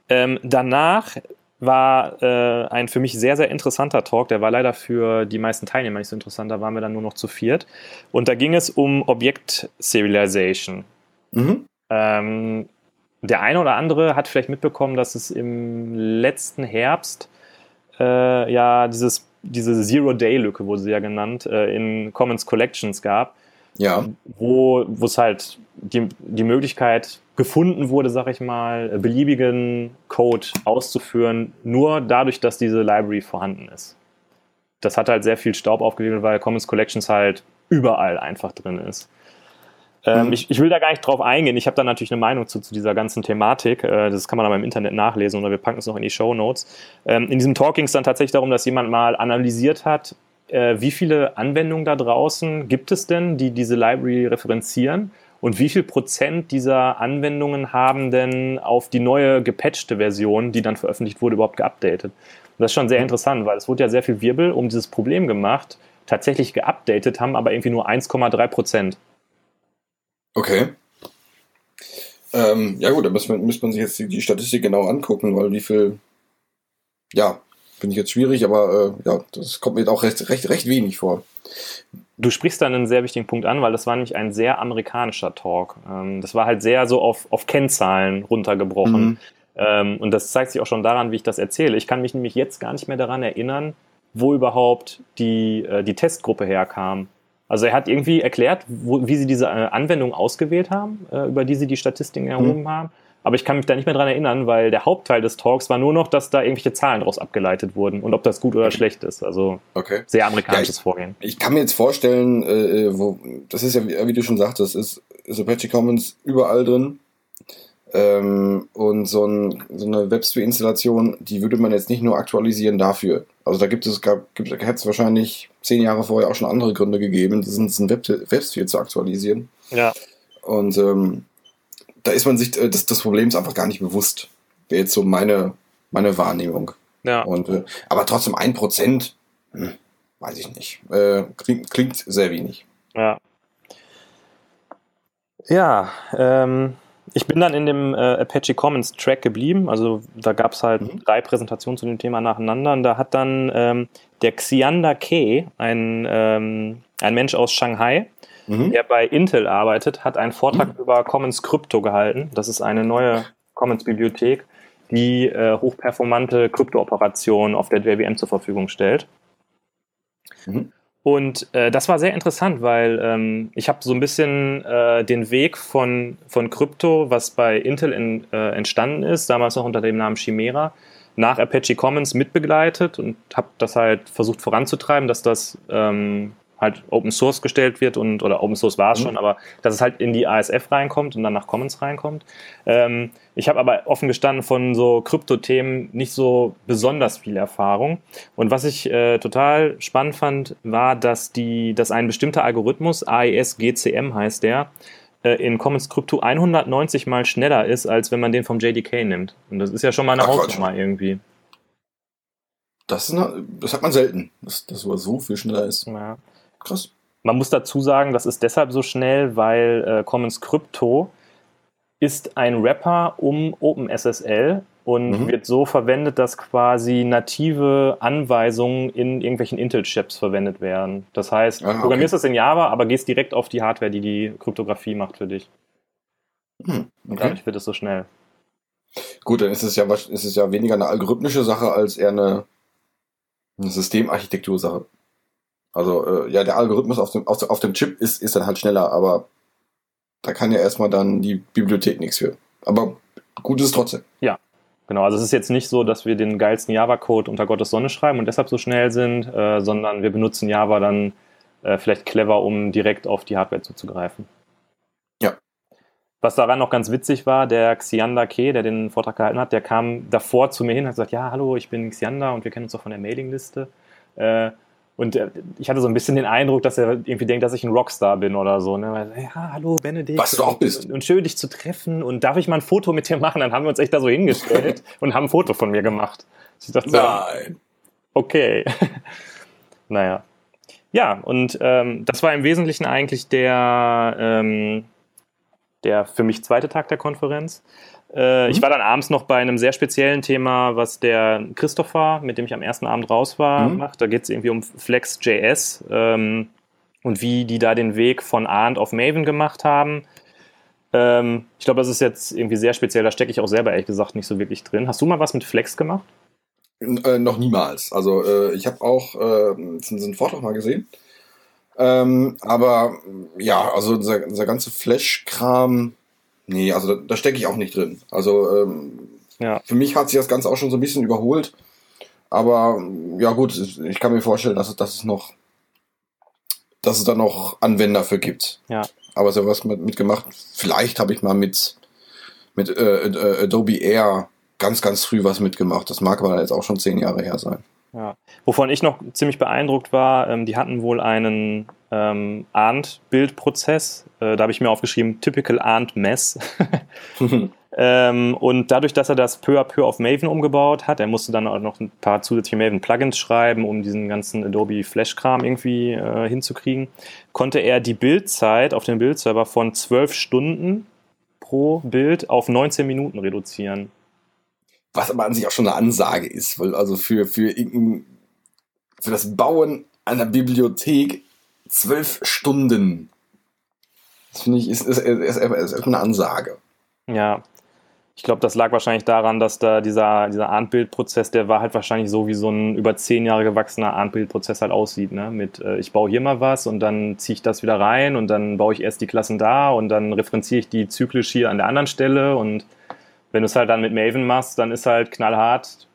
Ähm, danach war äh, ein für mich sehr, sehr interessanter Talk. Der war leider für die meisten Teilnehmer nicht so interessant. Da waren wir dann nur noch zu viert. Und da ging es um Objekt-Serialization. Mhm. Ähm, der eine oder andere hat vielleicht mitbekommen, dass es im letzten Herbst äh, ja dieses, diese Zero-Day-Lücke, wurde sie ja genannt, äh, in Commons Collections gab. Ja. Wo es halt die, die Möglichkeit gefunden wurde, sag ich mal, beliebigen Code auszuführen, nur dadurch, dass diese Library vorhanden ist. Das hat halt sehr viel Staub aufgewiegelt, weil Commons Collections halt überall einfach drin ist. Ähm, mhm. ich, ich, will da gar nicht drauf eingehen. Ich habe da natürlich eine Meinung zu, zu dieser ganzen Thematik. Äh, das kann man aber im Internet nachlesen oder wir packen es noch in die Show Notes. Ähm, in diesem Talk ging es dann tatsächlich darum, dass jemand mal analysiert hat, äh, wie viele Anwendungen da draußen gibt es denn, die diese Library referenzieren und wie viel Prozent dieser Anwendungen haben denn auf die neue gepatchte Version, die dann veröffentlicht wurde, überhaupt geupdatet. Und das ist schon sehr mhm. interessant, weil es wurde ja sehr viel Wirbel um dieses Problem gemacht. Tatsächlich geupdatet haben aber irgendwie nur 1,3 Prozent. Okay. Ähm, ja gut, da muss man, muss man sich jetzt die, die, Statistik genau angucken, weil wie viel, ja, finde ich jetzt schwierig, aber äh, ja, das kommt mir auch recht, recht, recht wenig vor. Du sprichst da einen sehr wichtigen Punkt an, weil das war nämlich ein sehr amerikanischer Talk. Ähm, das war halt sehr so auf, auf Kennzahlen runtergebrochen. Mhm. Ähm, und das zeigt sich auch schon daran, wie ich das erzähle. Ich kann mich nämlich jetzt gar nicht mehr daran erinnern, wo überhaupt die, äh, die Testgruppe herkam. Also er hat irgendwie erklärt, wo, wie sie diese äh, Anwendung ausgewählt haben, äh, über die sie die Statistiken erhoben mhm. haben. Aber ich kann mich da nicht mehr dran erinnern, weil der Hauptteil des Talks war nur noch, dass da irgendwelche Zahlen daraus abgeleitet wurden und ob das gut oder schlecht ist. Also okay. sehr amerikanisches ja, ich, Vorgehen. Ich kann mir jetzt vorstellen, äh, wo das ist ja, wie, wie du schon sagtest, ist, ist Apache Commons überall drin. Ähm, und so, ein, so eine WebSphere-Installation, die würde man jetzt nicht nur aktualisieren dafür. Also da gibt es, gab, gibt, hätte es wahrscheinlich zehn Jahre vorher auch schon andere Gründe gegeben, diesen Web, WebSphere zu aktualisieren. Ja. Und ähm, da ist man sich äh, des, des Problems einfach gar nicht bewusst. Wäre jetzt so meine, meine Wahrnehmung. Ja. Und, äh, aber trotzdem ein Prozent, hm, weiß ich nicht. Äh, klingt, klingt sehr wenig. Ja. Ja, ähm, ich bin dann in dem äh, Apache Commons Track geblieben. Also da gab es halt mhm. drei Präsentationen zu dem Thema nacheinander. Und da hat dann ähm, der Xiander Ke, ein, ähm, ein Mensch aus Shanghai, mhm. der bei Intel arbeitet, hat einen Vortrag mhm. über Commons Crypto gehalten. Das ist eine neue Commons-Bibliothek, die äh, hochperformante Krypto-Operationen auf der JVM zur Verfügung stellt. Mhm. Und äh, das war sehr interessant, weil ähm, ich habe so ein bisschen äh, den Weg von, von Krypto, was bei Intel in, äh, entstanden ist, damals noch unter dem Namen Chimera, nach Apache Commons mitbegleitet und habe das halt versucht voranzutreiben, dass das ähm, halt Open Source gestellt wird und oder Open Source war es mhm. schon, aber dass es halt in die ASF reinkommt und dann nach Commons reinkommt. Ähm, ich habe aber offen gestanden von so Krypto-Themen nicht so besonders viel Erfahrung. Und was ich äh, total spannend fand, war, dass die, dass ein bestimmter Algorithmus, AES GCM heißt der, äh, in Commons Crypto 190 mal schneller ist, als wenn man den vom JDK nimmt. Und das ist ja schon mal eine Hausnummer irgendwie. Das, eine, das, hat man selten, dass das so viel schneller ist. Ja. Krass. Man muss dazu sagen, das ist deshalb so schnell, weil äh, Commons Crypto ist ein Wrapper um OpenSSL und mhm. wird so verwendet, dass quasi native Anweisungen in irgendwelchen Intel-Chips verwendet werden. Das heißt, ah, okay. programmierst das in Java, aber gehst direkt auf die Hardware, die die Kryptographie macht für dich. Mhm. Okay. Und dadurch wird es so schnell. Gut, dann ist es ja, ist es ja weniger eine algorithmische Sache als eher eine, eine Systemarchitektursache. Also äh, ja, der Algorithmus auf dem, auf, auf dem Chip ist, ist dann halt schneller, aber da kann ja erstmal dann die Bibliothek nichts für. Aber gut ist es trotzdem. Ja, genau. Also es ist jetzt nicht so, dass wir den geilsten Java-Code unter Gottes Sonne schreiben und deshalb so schnell sind, äh, sondern wir benutzen Java dann äh, vielleicht clever, um direkt auf die Hardware zuzugreifen. Ja. Was daran noch ganz witzig war, der Xiander Ke, der den Vortrag gehalten hat, der kam davor zu mir hin und hat gesagt, ja, hallo, ich bin Xiander und wir kennen uns doch von der Mailingliste. Äh, und äh, ich hatte so ein bisschen den Eindruck, dass er irgendwie denkt, dass ich ein Rockstar bin oder so. Ne? Ja, hallo Benedikt. Was du auch bist. Und, und, schön, dich zu treffen. Und darf ich mal ein Foto mit dir machen? Dann haben wir uns echt da so hingestellt und haben ein Foto von mir gemacht. Ich dachte, Nein. Okay. naja. Ja, und ähm, das war im Wesentlichen eigentlich der, ähm, der für mich zweite Tag der Konferenz. Äh, mhm. Ich war dann abends noch bei einem sehr speziellen Thema, was der Christopher, mit dem ich am ersten Abend raus war, mhm. macht. Da geht es irgendwie um Flex.js ähm, und wie die da den Weg von Arndt auf Maven gemacht haben. Ähm, ich glaube, das ist jetzt irgendwie sehr speziell. Da stecke ich auch selber ehrlich gesagt nicht so wirklich drin. Hast du mal was mit Flex gemacht? Äh, noch niemals. Also äh, ich habe auch äh, einen Vortrag mal gesehen. Ähm, aber ja, also dieser, dieser ganze Flash-Kram, nee, also da, da stecke ich auch nicht drin. Also ähm, ja. für mich hat sich das Ganze auch schon so ein bisschen überholt. Aber ja gut, ich kann mir vorstellen, dass, dass es noch, dass es da noch Anwender für gibt. Ja. Aber so was mit, mitgemacht. Vielleicht habe ich mal mit mit äh, äh, Adobe Air ganz, ganz früh was mitgemacht. Das mag aber jetzt auch schon zehn Jahre her sein. Ja. Wovon ich noch ziemlich beeindruckt war, ähm, die hatten wohl einen ähm, Arndt-Bildprozess. Äh, da habe ich mir aufgeschrieben, typical Arndt-Mess. ähm, und dadurch, dass er das peu à peu auf Maven umgebaut hat, er musste dann auch noch ein paar zusätzliche Maven-Plugins schreiben, um diesen ganzen Adobe Flash-Kram irgendwie äh, hinzukriegen, konnte er die Bildzeit auf dem Bildserver von 12 Stunden pro Bild auf 19 Minuten reduzieren. Was aber an sich auch schon eine Ansage ist, weil also für, für, für das Bauen einer Bibliothek zwölf Stunden. Das finde ich, ist, ist, ist, ist, ist eine Ansage. Ja. Ich glaube, das lag wahrscheinlich daran, dass da dieser, dieser Arndt-Bildprozess, der war halt wahrscheinlich so, wie so ein über zehn Jahre gewachsener Arndt-Bildprozess halt aussieht. Ne? Mit, äh, ich baue hier mal was und dann ziehe ich das wieder rein und dann baue ich erst die Klassen da und dann referenziere ich die zyklisch hier an der anderen Stelle und wenn du es halt dann mit Maven machst, dann ist halt knallhart,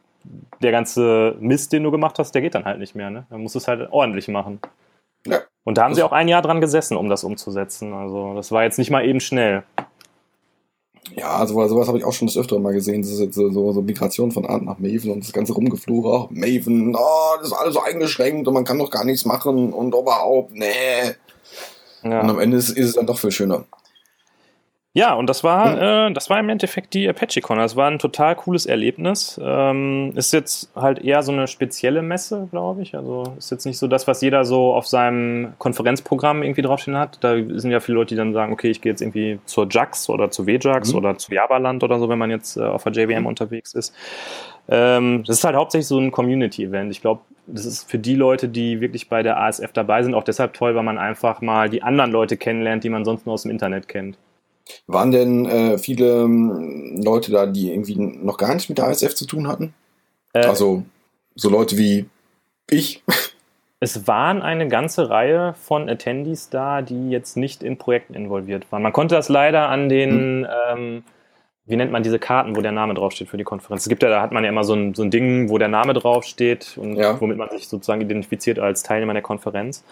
der ganze Mist, den du gemacht hast, der geht dann halt nicht mehr. Ne? Dann musst du es halt ordentlich machen. Und da haben sie auch ein Jahr dran gesessen, um das umzusetzen. Also das war jetzt nicht mal eben schnell. Ja, also sowas habe ich auch schon das öfter mal gesehen. Das ist so, so, so Migration von Art nach Maven und das ganze Rumgefluche. Oh, Maven, oh, das ist alles so eingeschränkt und man kann doch gar nichts machen und überhaupt, nee. Ja. Und am Ende ist, ist es dann doch viel schöner. Ja, und das war, mhm. äh, das war im Endeffekt die ApacheCon. Das war ein total cooles Erlebnis. Ähm, ist jetzt halt eher so eine spezielle Messe, glaube ich. Also ist jetzt nicht so das, was jeder so auf seinem Konferenzprogramm irgendwie draufstehen hat. Da sind ja viele Leute, die dann sagen, okay, ich gehe jetzt irgendwie zur JAX oder zu WJAX mhm. oder zu Javaland oder so, wenn man jetzt äh, auf der JVM mhm. unterwegs ist. Ähm, das ist halt hauptsächlich so ein Community-Event. Ich glaube, das ist für die Leute, die wirklich bei der ASF dabei sind, auch deshalb toll, weil man einfach mal die anderen Leute kennenlernt, die man sonst nur aus dem Internet kennt. Waren denn äh, viele ähm, Leute da, die irgendwie noch gar nichts mit der ISF zu tun hatten? Äh, also so Leute wie ich. Es waren eine ganze Reihe von Attendees da, die jetzt nicht in Projekten involviert waren. Man konnte das leider an den, hm. ähm, wie nennt man diese Karten, wo der Name draufsteht für die Konferenz. Es gibt ja, da hat man ja immer so ein, so ein Ding, wo der Name draufsteht und ja. womit man sich sozusagen identifiziert als Teilnehmer der Konferenz.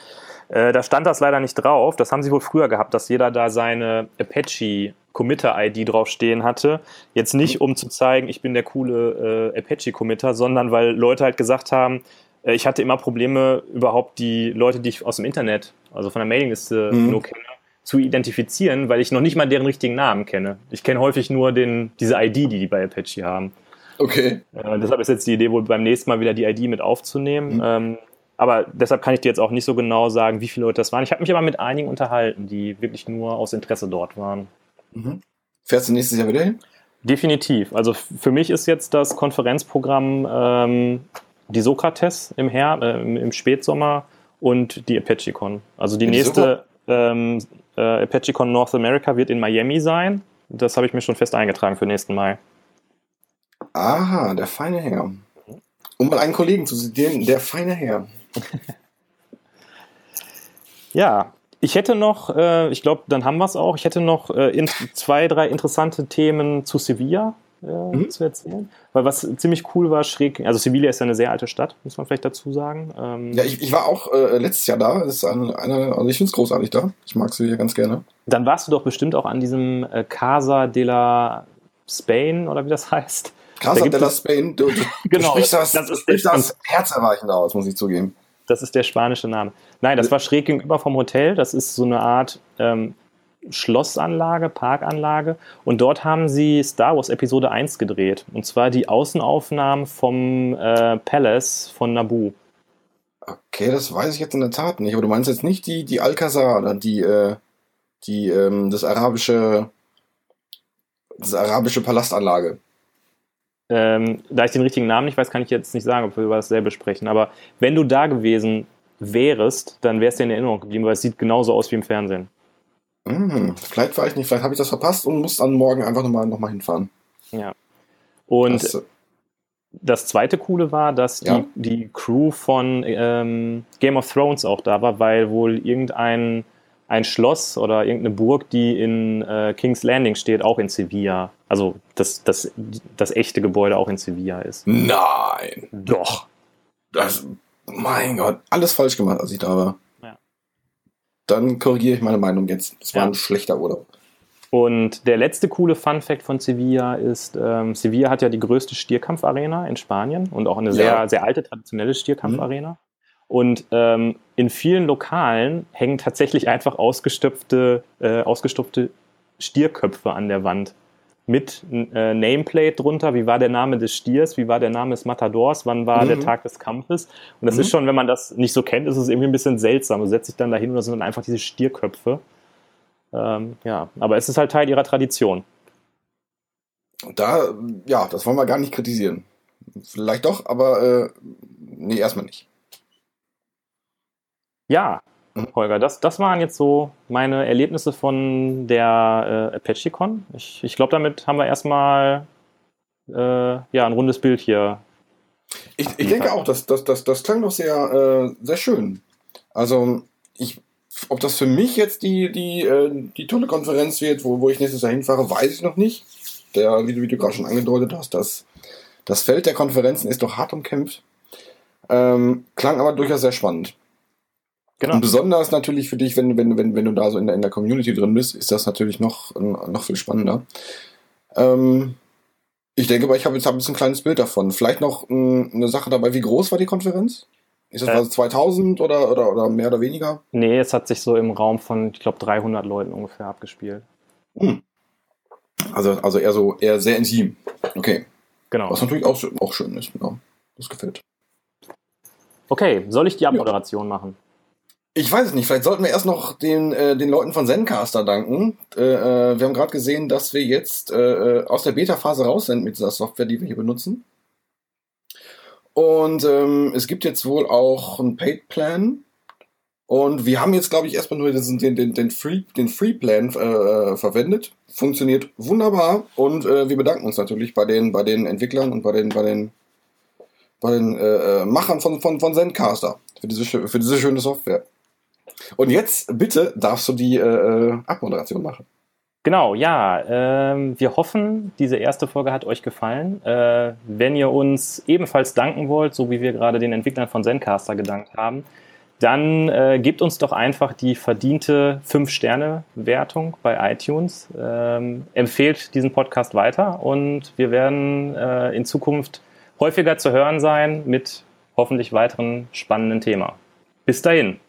Äh, da stand das leider nicht drauf. Das haben sie wohl früher gehabt, dass jeder da seine Apache Committer-ID draufstehen hatte. Jetzt nicht, um zu zeigen, ich bin der coole äh, Apache-Committer, sondern weil Leute halt gesagt haben, äh, ich hatte immer Probleme, überhaupt die Leute, die ich aus dem Internet, also von der Mailingliste mhm. nur kenne, zu identifizieren, weil ich noch nicht mal deren richtigen Namen kenne. Ich kenne häufig nur den, diese ID, die die bei Apache haben. Okay. Äh, deshalb ist jetzt die Idee, wohl beim nächsten Mal wieder die ID mit aufzunehmen. Mhm. Ähm, aber deshalb kann ich dir jetzt auch nicht so genau sagen, wie viele Leute das waren. Ich habe mich aber mit einigen unterhalten, die wirklich nur aus Interesse dort waren. Mhm. Fährst du nächstes Jahr wieder hin? Definitiv. Also für mich ist jetzt das Konferenzprogramm ähm, die Sokrates im, Her äh, im Spätsommer und die ApacheCon. Also die, die nächste ähm, äh, ApacheCon North America wird in Miami sein. Das habe ich mir schon fest eingetragen für nächsten Mai. Aha, der feine Herr. Um mal einen Kollegen zu zitieren, der feine Herr. ja, ich hätte noch, äh, ich glaube, dann haben wir es auch, ich hätte noch äh, in, zwei, drei interessante Themen zu Sevilla äh, mhm. zu erzählen. Weil was ziemlich cool war, schräg, also Sevilla ist ja eine sehr alte Stadt, muss man vielleicht dazu sagen. Ähm, ja, ich, ich war auch äh, letztes Jahr da, das ist eine, eine also ich finde es großartig da, ich mag Sevilla ganz gerne. Dann warst du doch bestimmt auch an diesem äh, Casa de la Spain oder wie das heißt. Casa de la Spain, du, du, genau, du sprichst das, das, ist sprichst das herzerweichend aus, muss ich zugeben. Das ist der spanische Name. Nein, das war schräg gegenüber vom Hotel. Das ist so eine Art ähm, Schlossanlage, Parkanlage. Und dort haben sie Star Wars Episode 1 gedreht. Und zwar die Außenaufnahmen vom äh, Palace von Naboo. Okay, das weiß ich jetzt in der Tat nicht. Aber du meinst jetzt nicht die, die Alcazar oder die, äh, die, ähm, das arabische, das arabische Palastanlage. Ähm, da ich den richtigen Namen nicht weiß, kann ich jetzt nicht sagen, ob wir über dasselbe sprechen. Aber wenn du da gewesen wärst, dann wärst du in Erinnerung geblieben, weil es sieht genauso aus wie im Fernsehen. Mhm. Vielleicht war ich nicht, vielleicht habe ich das verpasst und muss dann morgen einfach nochmal noch mal hinfahren. Ja. Und das, das zweite Coole war, dass ja. die, die Crew von ähm, Game of Thrones auch da war, weil wohl irgendein ein Schloss oder irgendeine Burg, die in äh, King's Landing steht, auch in Sevilla. Also das, das, das echte Gebäude auch in Sevilla ist. Nein. Doch. Das, mein Gott, alles falsch gemacht, als ich da war. Dann korrigiere ich meine Meinung jetzt. Das war ja. ein schlechter Urlaub. Und der letzte coole Fun Fact von Sevilla ist, ähm, Sevilla hat ja die größte Stierkampfarena in Spanien und auch eine sehr, ja. sehr alte traditionelle Stierkampfarena. Mhm. Und ähm, in vielen Lokalen hängen tatsächlich einfach ausgestopfte, äh, ausgestopfte Stierköpfe an der Wand. Mit äh, Nameplate drunter, wie war der Name des Stiers, wie war der Name des Matadors, wann war mhm. der Tag des Kampfes. Und das mhm. ist schon, wenn man das nicht so kennt, ist es irgendwie ein bisschen seltsam. Du setzt dich dann dahin und das sind dann einfach diese Stierköpfe. Ähm, ja, aber es ist halt Teil ihrer Tradition. Da, ja, das wollen wir gar nicht kritisieren. Vielleicht doch, aber äh, nee, erstmal nicht. Ja. Holger, das, das waren jetzt so meine Erlebnisse von der äh, ApacheCon. Ich, ich glaube, damit haben wir erstmal äh, ja, ein rundes Bild hier. Ich, ich denke auch, das, das, das, das klang doch sehr, äh, sehr schön. Also, ich, ob das für mich jetzt die, die, äh, die tolle Konferenz wird, wo, wo ich nächstes Jahr hinfahre, weiß ich noch nicht. Der, wie du, wie du gerade schon angedeutet hast, das, das Feld der Konferenzen ist doch hart umkämpft. Ähm, klang aber durchaus sehr spannend. Genau. Und besonders natürlich für dich, wenn, wenn, wenn, wenn du da so in der, in der Community drin bist, ist das natürlich noch, noch viel spannender. Ähm, ich denke aber, ich habe jetzt hab jetzt ein kleines Bild davon. Vielleicht noch m, eine Sache dabei, wie groß war die Konferenz? Ist das äh, also 2000 oder, oder, oder mehr oder weniger? Nee, es hat sich so im Raum von, ich glaube, 300 Leuten ungefähr abgespielt. Hm. Also, also eher so, eher sehr intim. Okay. Genau. Was natürlich auch, auch schön ist. Ja, das gefällt. Okay, soll ich die Abmoderation ja. machen? Ich weiß es nicht. Vielleicht sollten wir erst noch den, äh, den Leuten von Zencaster danken. Äh, äh wir haben gerade gesehen, dass wir jetzt äh, äh, aus der Beta-Phase raus sind mit dieser Software, die wir hier benutzen. Und ähm, es gibt jetzt wohl auch einen Paid-Plan. Und wir haben jetzt, glaube ich, erstmal nur den, den, den, Free, den Free-Plan äh, verwendet. Funktioniert wunderbar. Und wir bedanken uns natürlich bei den, bei den Entwicklern und bei den, bei den, bei den Machern von, von, von Zencaster für diese, für diese schöne Software. Und jetzt bitte darfst du die äh, äh, Abmoderation machen. Genau, ja. Ähm, wir hoffen, diese erste Folge hat euch gefallen. Äh, wenn ihr uns ebenfalls danken wollt, so wie wir gerade den Entwicklern von Zencaster gedankt haben, dann äh, gebt uns doch einfach die verdiente 5-Sterne-Wertung bei iTunes. Ähm, empfehlt diesen Podcast weiter und wir werden äh, in Zukunft häufiger zu hören sein mit hoffentlich weiteren spannenden Themen. Bis dahin.